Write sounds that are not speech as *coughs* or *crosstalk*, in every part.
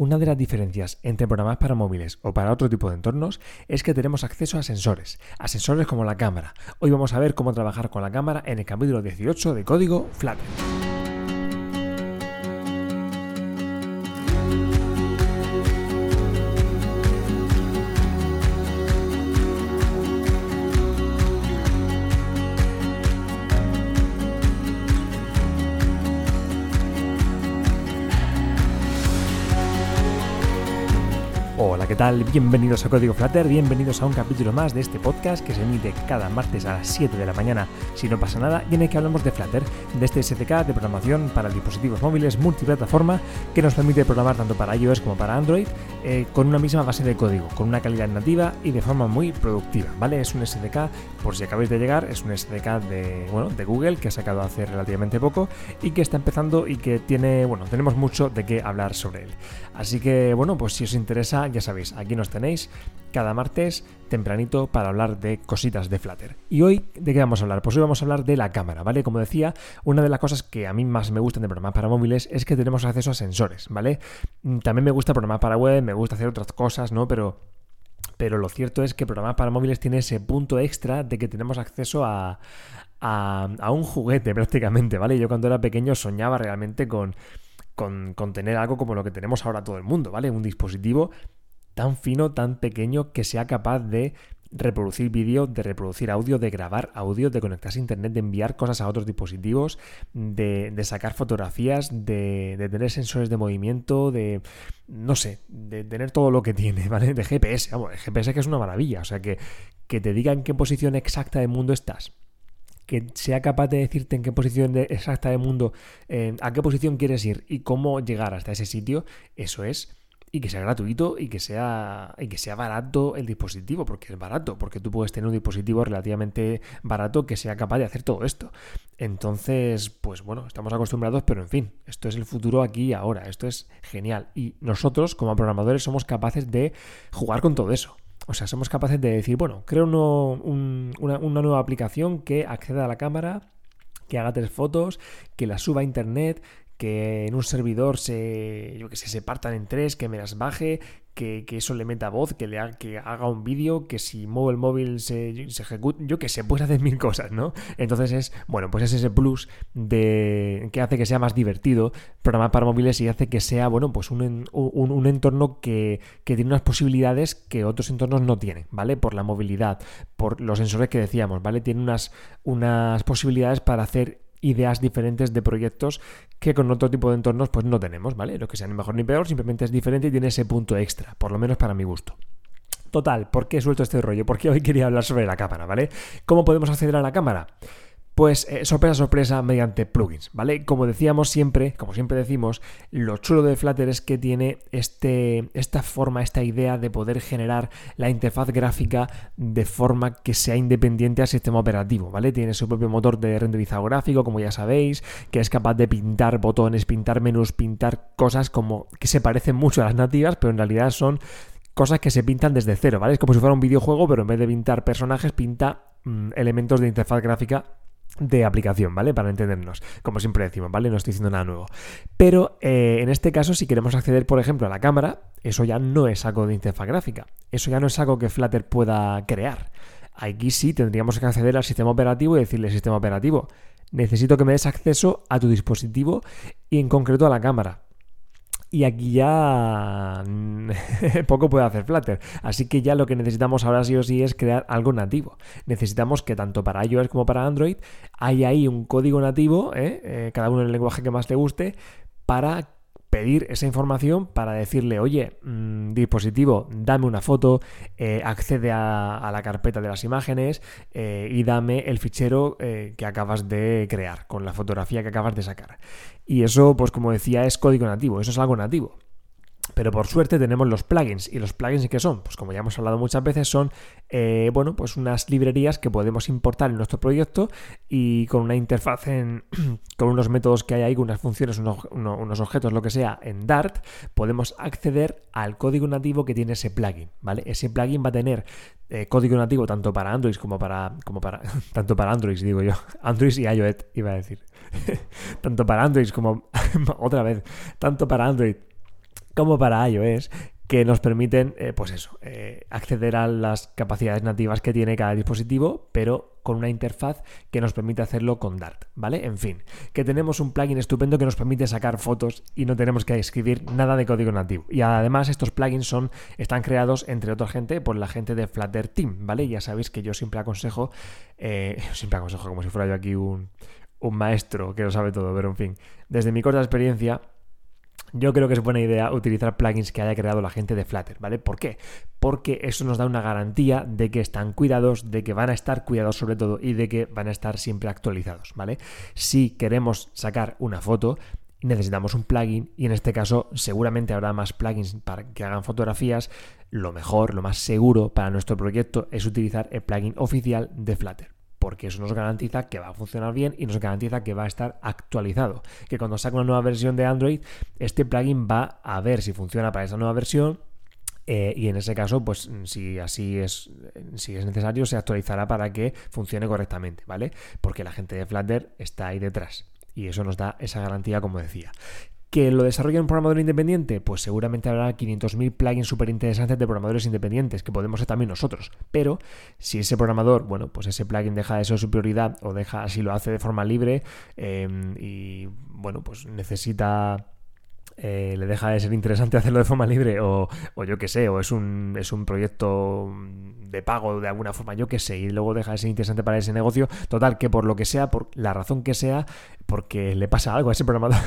Una de las diferencias entre programas para móviles o para otro tipo de entornos es que tenemos acceso a sensores, a sensores como la cámara. Hoy vamos a ver cómo trabajar con la cámara en el capítulo 18 de código Flutter. ¿Qué tal? Bienvenidos a Código Flutter, bienvenidos a un capítulo más de este podcast que se emite cada martes a las 7 de la mañana, si no pasa nada, y en el que hablamos de Flutter, de este SDK de programación para dispositivos móviles multiplataforma que nos permite programar tanto para iOS como para Android eh, con una misma base de código, con una calidad nativa y de forma muy productiva, ¿vale? Es un SDK, por si acabáis de llegar, es un SDK de, bueno, de Google que ha sacado hace relativamente poco y que está empezando y que tiene, bueno, tenemos mucho de qué hablar sobre él. Así que, bueno, pues si os interesa, ya sabéis, aquí nos tenéis cada martes tempranito para hablar de cositas de Flutter. ¿Y hoy de qué vamos a hablar? Pues hoy vamos a hablar de la cámara, ¿vale? Como decía, una de las cosas que a mí más me gustan de programar para móviles es que tenemos acceso a sensores, ¿vale? Mm, también me gusta programar para web, me gusta hacer otras cosas, ¿no? Pero pero lo cierto es que programar para móviles tiene ese punto extra de que tenemos acceso a, a, un juguete *laughs* prácticamente, ¿vale? Yo cuando era pequeño soñaba realmente con, con, con, tener algo como lo que tenemos ahora todo el mundo, ¿vale? Un dispositivo tan fino, tan pequeño, que sea capaz de reproducir vídeo, de reproducir audio, de grabar audio, de conectarse a internet, de enviar cosas a otros dispositivos, de, sacar fotografías, de, tener sensores de movimiento, de no sé, de tener todo lo que tiene, *laughs* ¿vale? De GPS, vamos, GPS que es una maravilla, o sea que, que te diga en qué posición exacta del mundo estás. Que sea capaz de decirte en qué posición exacta del mundo, a qué posición quieres ir y cómo llegar hasta ese sitio, eso es y que sea gratuito y que sea, y que sea barato el dispositivo, porque es barato, porque tú puedes tener un dispositivo relativamente barato que sea capaz de hacer todo esto. Entonces, pues bueno, estamos acostumbrados, pero en fin, esto es el futuro aquí y ahora, esto es genial. Y nosotros, como programadores, somos capaces de jugar con todo eso. O sea, somos capaces de decir, bueno, creo una, una nueva aplicación que acceda a la cámara, que haga tres fotos, que la suba a internet, que en un servidor se, yo que sé, se partan en tres, que me las baje, que, eso le meta voz, que, le haga, que haga un vídeo, que si muevo el móvil se, se ejecute, yo que sé, puedes hacer mil cosas, ¿no? Entonces es, bueno, pues es ese plus de que hace que sea más divertido programar para móviles y hace que sea, bueno, pues un, un, entorno que, que, tiene unas posibilidades que otros entornos no tienen, ¿vale? Por la movilidad, por los sensores que decíamos, ¿vale? Tiene unas, unas posibilidades para hacer ideas diferentes de proyectos que con otro tipo de entornos pues no tenemos, ¿vale? Lo que sea ni mejor ni peor, simplemente es diferente y tiene ese punto extra, por lo menos para mi gusto. Total, ¿por qué he suelto este rollo? Porque hoy quería hablar sobre la cámara, ¿vale? ¿Cómo podemos acceder a la cámara? Pues eh, sorpresa, sorpresa, mediante plugins, ¿vale? Como decíamos siempre, como siempre decimos, lo chulo de Flutter es que tiene este, esta forma, esta idea de poder generar la interfaz gráfica de forma que sea independiente al sistema operativo, ¿vale? Tiene su propio motor de renderizado gráfico, como ya sabéis, que es capaz de pintar botones, pintar menús, pintar cosas como que se parecen mucho a las nativas, pero en realidad son cosas que se pintan desde cero, ¿vale? Es como si fuera un videojuego, pero en vez de pintar personajes, pinta mm, elementos de interfaz gráfica de aplicación, ¿vale? Para entendernos, como siempre decimos, ¿vale? No estoy diciendo nada nuevo. Pero eh, en este caso, si queremos acceder, por ejemplo, a la cámara, eso ya no es algo de interfaz gráfica. Eso ya no es algo que Flutter pueda crear. Aquí sí tendríamos que acceder al sistema operativo y decirle, sistema operativo, necesito que me des acceso a tu dispositivo y en concreto a la cámara. Y aquí ya *laughs* poco puede hacer Flutter. Así que ya lo que necesitamos ahora sí o sí es crear algo nativo. Necesitamos que tanto para iOS como para Android haya ahí un código nativo, ¿eh? Eh, cada uno en el lenguaje que más te guste, para pedir esa información para decirle, oye, mm, dispositivo, dame una foto, eh, accede a, la carpeta de las imágenes eh, y dame el fichero eh, que acabas de crear con la fotografía que acabas de sacar. Y eso, pues como decía, es código nativo, eso es algo nativo. Pero por suerte tenemos los plugins. ¿Y los plugins qué son? Pues como ya hemos hablado muchas veces, son eh, bueno, pues unas librerías que podemos importar en nuestro proyecto y con una interfaz en, *clears throat* con unos métodos que hay ahí, con unas funciones, unos, objetos, lo que sea, en Dart, podemos acceder al código nativo que tiene ese plugin, ¿vale? Ese plugin va a tener eh, código nativo tanto para Android como para, como para, *laughs* tanto para Android, digo yo, *laughs* Android y iOS, iba a decir, *laughs* tanto para Android como, otra vez, tanto para Android como para iOS, que nos permiten, eh, pues eso, eh, acceder a las capacidades nativas que tiene cada dispositivo, pero con una interfaz que nos permite hacerlo con Dart, ¿vale? En fin, que tenemos un plugin estupendo que nos permite sacar fotos y no tenemos que escribir nada de código nativo. Y además estos plugins son, están creados, entre otra gente, por la gente de Flutter Team, ¿vale? Ya sabéis que yo siempre aconsejo, eh, *laughs* siempre aconsejo como si fuera yo aquí un, un maestro que lo sabe todo, pero en fin, desde mi corta experiencia, yo creo que es buena idea utilizar plugins que haya creado la gente de Flutter, ¿vale? ¿Por qué? Porque eso nos da una garantía de que están cuidados, de que van a estar cuidados sobre todo y de que van a estar siempre actualizados, ¿vale? Si queremos sacar una foto, necesitamos un plugin y en este caso seguramente habrá más plugins para que hagan fotografías. Lo mejor, lo más seguro para nuestro proyecto es utilizar el plugin oficial de Flutter porque eso nos garantiza que va a funcionar bien y nos garantiza que va a estar actualizado. Que cuando saque una nueva versión de Android, este plugin va a ver si funciona para esa nueva versión eh, y en ese caso, pues si así es, si es necesario, se actualizará para que funcione correctamente, ¿vale? Porque la gente de Flutter está ahí detrás. Y eso nos da esa garantía, como decía. ¿Que lo desarrolla un programador independiente? Pues seguramente habrá 500.000 plugins súper interesantes de programadores independientes, que podemos ser también nosotros. Pero si ese programador, bueno, pues ese plugin deja de ser su prioridad o deja, si lo hace de forma libre em, y, bueno, pues necesita eh, le deja de ser interesante *laughs* hacerlo de forma libre o, yo qué sé, o es un, es un proyecto de pago de alguna forma, yo qué sé, y luego deja de ser interesante para ese negocio. Total, que por lo que sea, por la razón que sea, porque le pasa algo a ese programador,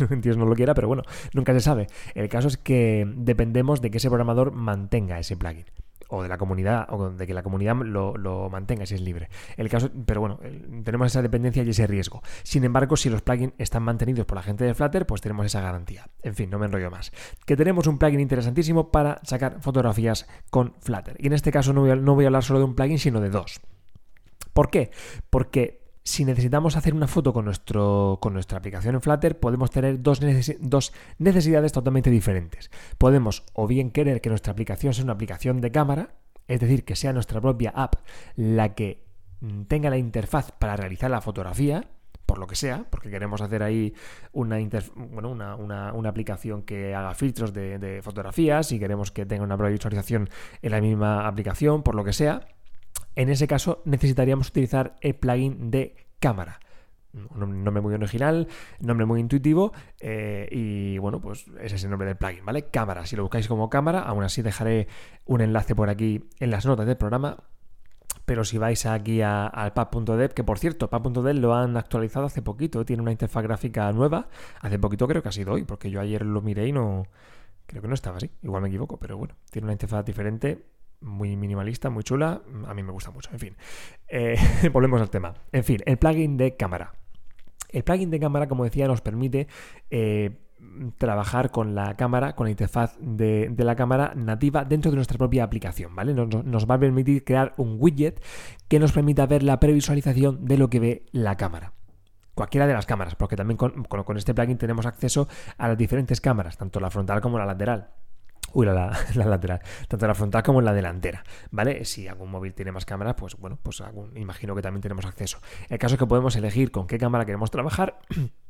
*laughs* no no lo quiera, pero bueno, nunca se sabe. El caso es que dependemos de que ese programador mantenga ese plugin o de la comunidad, o de que la comunidad lo, mantenga si es libre. El caso, pero bueno, tenemos esa dependencia y ese riesgo. Sin embargo, si los plugins están mantenidos por la gente de Flutter, pues tenemos esa garantía. En fin, no me enrollo más. Que tenemos un plugin interesantísimo para sacar fotografías con Flutter. Y en este caso no voy no voy a hablar solo de un plugin, sino de dos. ¿Por qué? Porque si necesitamos hacer una foto con, nuestro, con nuestra aplicación en Flutter, podemos tener dos, necesidades totalmente diferentes. Podemos o bien querer que nuestra aplicación sea una aplicación de cámara, es decir, que sea nuestra propia app la que mm, tenga la interfaz para realizar la fotografía, por lo que sea, porque queremos hacer ahí una, aplicación que haga filtros de, fotografías y queremos que tenga una visualización en la misma aplicación, por lo que sea. En ese caso necesitaríamos utilizar el plugin de cámara. Un nombre muy original, nombre muy intuitivo eh, y bueno, pues ese es el nombre del plugin, ¿vale? Cámara, si lo buscáis como cámara, aún así dejaré un enlace por aquí en las notas del programa. Pero si vais aquí al pub.dev, que por cierto, pub.dev lo han actualizado hace poquito, tiene una interfaz gráfica nueva, hace poquito creo que ha sido hoy, porque yo ayer lo miré y no, creo que no estaba así, igual me equivoco, pero bueno, tiene una interfaz diferente muy minimalista, muy chula. A mí me gusta mucho. En fin, eh, *laughs* volvemos al tema. En fin, el plugin de cámara. El plugin de cámara, como decía, nos permite eh, trabajar con la cámara, con la interfaz de, la cámara nativa dentro de nuestra propia aplicación, ¿vale? Nos, va a permitir crear un widget que nos permita ver la previsualización de lo que ve la cámara cualquiera de las cámaras, porque también con, con, este plugin tenemos acceso a las diferentes cámaras, tanto la frontal como la lateral. Uy, *laughs* la, lateral. Tanto la frontal como en la delantera. ¿Vale? Si algún móvil tiene más cámaras, pues bueno, pues imagino que también tenemos acceso. El caso es que podemos elegir con qué cámara queremos trabajar. *clears throat*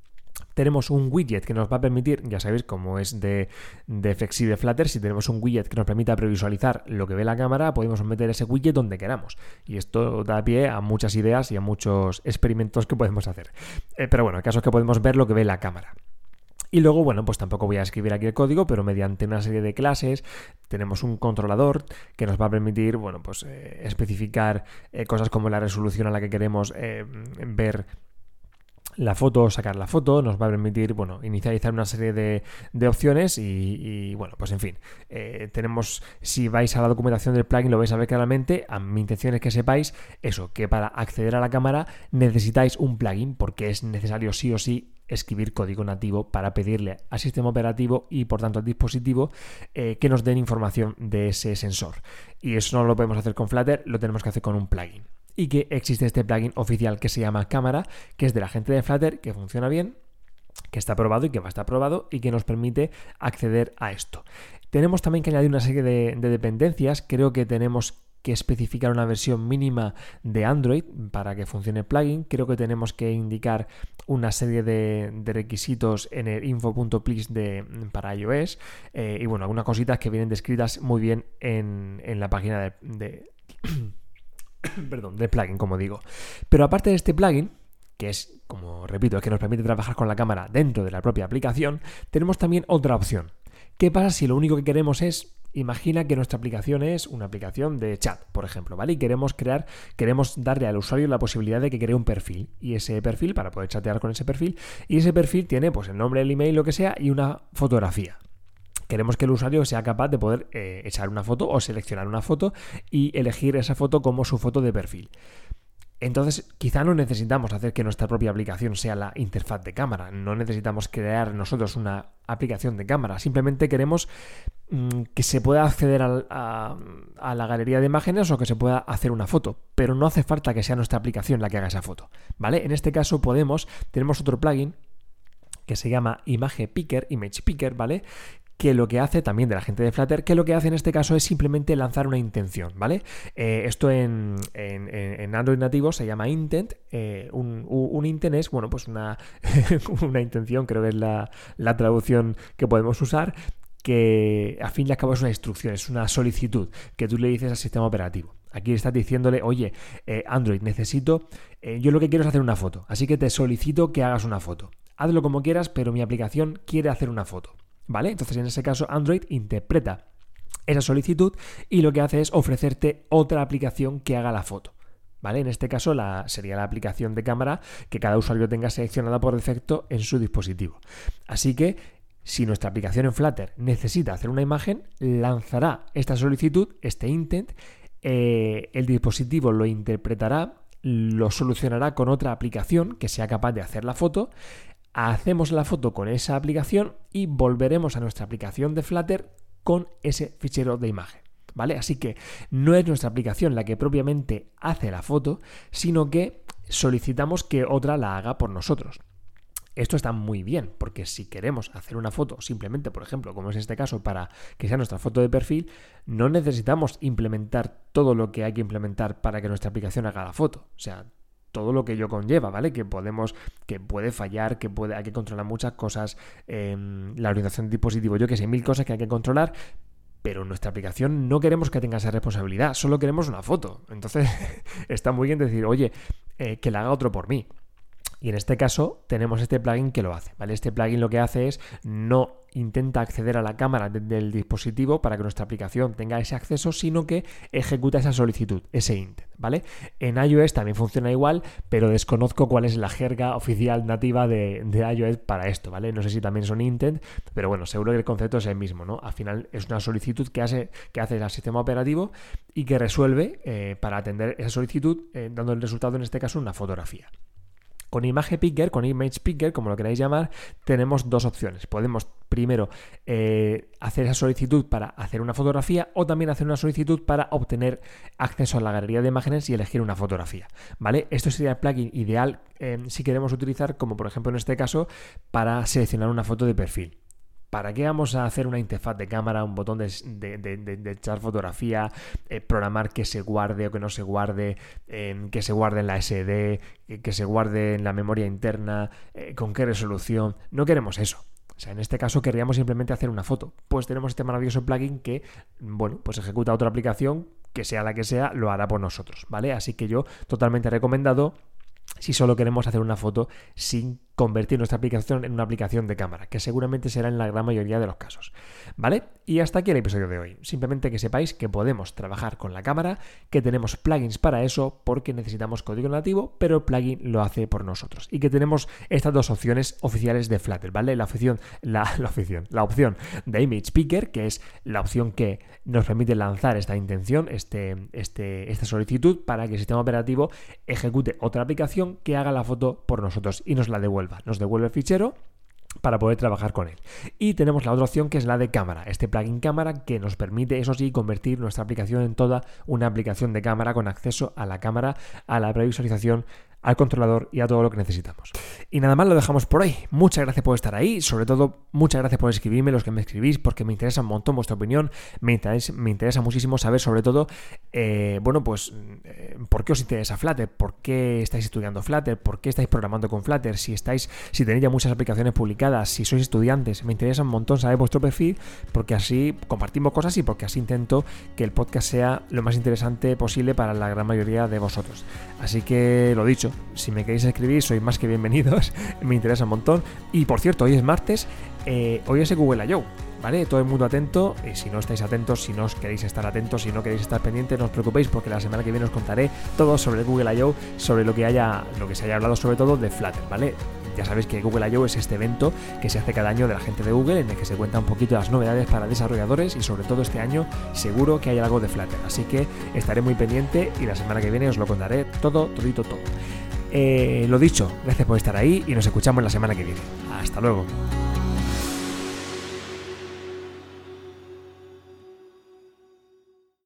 tenemos un widget que nos va a permitir, ya sabéis cómo es de, de, flexible Flutter, si tenemos un widget que nos permita previsualizar lo que ve la cámara, podemos meter ese widget donde queramos. Y esto da pie a muchas ideas y a muchos experimentos que podemos hacer. Eh, pero bueno, el caso es que podemos ver lo que ve la cámara. Y luego, bueno, pues tampoco voy a escribir aquí el código, pero mediante una serie de clases tenemos un controlador que nos va a permitir, bueno, pues eh, especificar eh, cosas como la resolución a la que queremos eh, ver la foto, sacar la foto, nos va a permitir, bueno, inicializar una serie de, opciones y, bueno, pues en fin, tenemos, si vais a la documentación del plugin lo vais a ver claramente, a mi intención es que sepáis eso, que para acceder a la cámara necesitáis un plugin porque es necesario sí o sí escribir código nativo para pedirle al sistema operativo y por tanto al dispositivo eh, que nos den información de ese sensor. Y eso no lo podemos hacer con Flutter, lo tenemos que hacer con un plugin. Y que existe este plugin oficial que se llama Cámara, que es de la gente de Flutter, que funciona bien, que está probado y que va a estar probado y que nos permite acceder a esto. Tenemos también que añadir una serie de, de dependencias, creo que tenemos que especificar una versión mínima de Android para que funcione el plugin. Creo que tenemos que indicar una serie de, requisitos en el info.please de, para iOS eh, y bueno, algunas cositas que vienen descritas muy bien en, la página de *clears throat* *coughs* perdón, de plugin, como digo. Pero aparte de este plugin, que es, como repito, es que nos permite trabajar con la cámara dentro de la propia aplicación, tenemos también otra opción. ¿Qué pasa si lo único que queremos es Imagina que nuestra aplicación es una aplicación de chat, por ejemplo, ¿vale? Y queremos crear, queremos darle al usuario la posibilidad de que cree un perfil. Y ese perfil, para poder chatear con ese perfil, y ese perfil tiene pues el nombre, el email, lo que sea, y una fotografía queremos que el usuario sea capaz de poder eh, echar una foto o seleccionar una foto y elegir esa foto como su foto de perfil. Entonces, quizá no necesitamos hacer que nuestra propia aplicación sea la interfaz de cámara, no necesitamos crear nosotros una aplicación de cámara, simplemente queremos mm, que se pueda acceder a, la galería de imágenes o que se pueda hacer una foto, pero no hace falta que sea nuestra aplicación la que haga esa foto, ¿vale? En este caso podemos, tenemos otro plugin que se llama Image Picker, Image Picker, ¿vale? Que lo que hace también de la gente de Flutter, que lo que hace en este caso es simplemente lanzar una intención, ¿vale? Eh, esto en, Android nativo se llama intent. Eh, un, intent es, bueno, pues una, *laughs* una intención, creo que es la, traducción que podemos usar, que a fin y al cabo es una instrucción, es una solicitud que tú le dices al sistema operativo. Aquí estás diciéndole, oye, eh, Android, necesito, yo lo que quiero es hacer una foto, así que te solicito que hagas una foto. Hazlo como quieras, pero mi aplicación quiere hacer una foto. ¿Vale? Entonces en ese caso Android interpreta esa solicitud y lo que hace es ofrecerte otra aplicación que haga la foto. ¿Vale? En este caso la, sería la aplicación de cámara que cada usuario tenga seleccionada por defecto en su dispositivo. Así que si nuestra aplicación en Flutter necesita hacer una imagen, lanzará esta solicitud, este intent, eh, el dispositivo lo interpretará, lo solucionará con otra aplicación que sea capaz de hacer la foto hacemos la foto con esa aplicación y volveremos a nuestra aplicación de Flutter con ese fichero de imagen. ¿Vale? Así que no es nuestra aplicación la que propiamente hace la foto, sino que solicitamos que otra la haga por nosotros. Esto está muy bien, porque si queremos hacer una foto simplemente, por ejemplo, como es este caso, para que sea nuestra foto de perfil, no necesitamos implementar todo lo que hay que implementar para que nuestra aplicación haga la foto. O sea, todo lo que ello conlleva, ¿vale? Que podemos, que puede fallar, que puede, hay que controlar muchas cosas, em, la orientación de dispositivo, yo que sé, mil cosas que hay que controlar, pero nuestra aplicación no queremos que tenga esa responsabilidad, solo queremos una foto. Entonces, *laughs* está muy bien decir, oye, eh, que la haga otro por mí. Y en este caso tenemos este plugin que lo hace, ¿vale? Este plugin lo que hace es no intenta acceder a la cámara del dispositivo para que nuestra aplicación tenga ese acceso, sino que ejecuta esa solicitud, ese intent, ¿vale? En iOS también funciona igual, pero desconozco cuál es la jerga oficial nativa de, iOS para esto, ¿vale? No sé si también son intent, pero bueno, seguro que el concepto es el mismo, ¿no? Al final es una solicitud que hace, que hace el sistema operativo y que resuelve eh, para atender esa solicitud, eh, dando el resultado en este caso una fotografía. Con Image Picker, con Image Picker, como lo queráis llamar, tenemos dos opciones. Podemos primero eh, hacer esa solicitud para hacer una fotografía o también hacer una solicitud para obtener acceso a la galería de imágenes y elegir una fotografía. ¿Vale? Esto sería el plugin ideal eh, si queremos utilizar, como por ejemplo en este caso, para seleccionar una foto de perfil. ¿Para qué vamos a hacer una interfaz de cámara, un botón de, echar fotografía, eh, programar que se guarde o que no se guarde, em, que se guarde en la SD, eh, que se guarde en la memoria interna, eh, con qué resolución? No queremos eso. O sea, en este caso querríamos simplemente hacer una foto. Pues tenemos este maravilloso plugin que, bueno, pues ejecuta otra aplicación que sea la que sea, lo hará por nosotros, ¿vale? Así que yo totalmente recomendado si solo queremos hacer una foto sin convertir nuestra aplicación en una aplicación de cámara, que seguramente será en la gran mayoría de los casos. ¿Vale? Y hasta aquí el episodio de hoy. Simplemente que sepáis que podemos trabajar con la cámara, que tenemos plugins para eso porque necesitamos código nativo, pero el plugin lo hace por nosotros. Y que tenemos estas dos opciones oficiales de Flutter, ¿vale? La opción, la, *laughs* opción, la opción de Image Picker, que es la opción que nos permite lanzar esta intención, este, este, esta solicitud para que el sistema operativo ejecute otra aplicación que haga la foto por nosotros y nos la devuelva nos devuelve el fichero para poder trabajar con él. Y tenemos la otra opción que es la de cámara, este plugin cámara que nos permite, eso sí, convertir nuestra aplicación en toda una aplicación de cámara con acceso a la cámara, a la previsualización, al controlador y a todo lo que necesitamos. Y nada más lo dejamos por ahí. Muchas gracias por estar ahí, sobre todo muchas gracias por escribirme, los que me escribís, porque me interesa un montón vuestra opinión, me interesa, muchísimo saber sobre todo, eh, bueno, pues, ¿por qué os interesa Flutter? ¿Por qué estáis estudiando Flutter? ¿Por qué estáis programando con Flutter? Si estáis, si tenéis ya muchas aplicaciones publicadas, si sois estudiantes, me interesa un montón saber vuestro perfil, porque así compartimos cosas y porque así intento que el podcast sea lo más interesante posible para la gran mayoría de vosotros. Así que lo dicho, si me queréis escribir, sois más que bienvenidos, *laughs* me interesa un montón. Y por cierto, hoy es martes, eh, hoy es el Google I.O., ¿vale? Todo el mundo atento, y si no estáis atentos, si no os queréis estar atentos, si no queréis estar pendientes, no os preocupéis porque la semana que viene os contaré todo sobre el Google I.O., sobre lo que haya, lo que se haya hablado sobre todo de Flutter, ¿vale? Ya sabéis que Google I.O. es este evento que se hace cada año de la gente de Google en el que se cuenta un poquito las novedades para desarrolladores y sobre todo este año seguro que hay algo de Flutter. Así que estaré muy pendiente y la semana que viene os lo contaré todo, todito, todo. Eh, lo dicho, gracias por estar ahí y nos escuchamos la semana que viene. Hasta luego.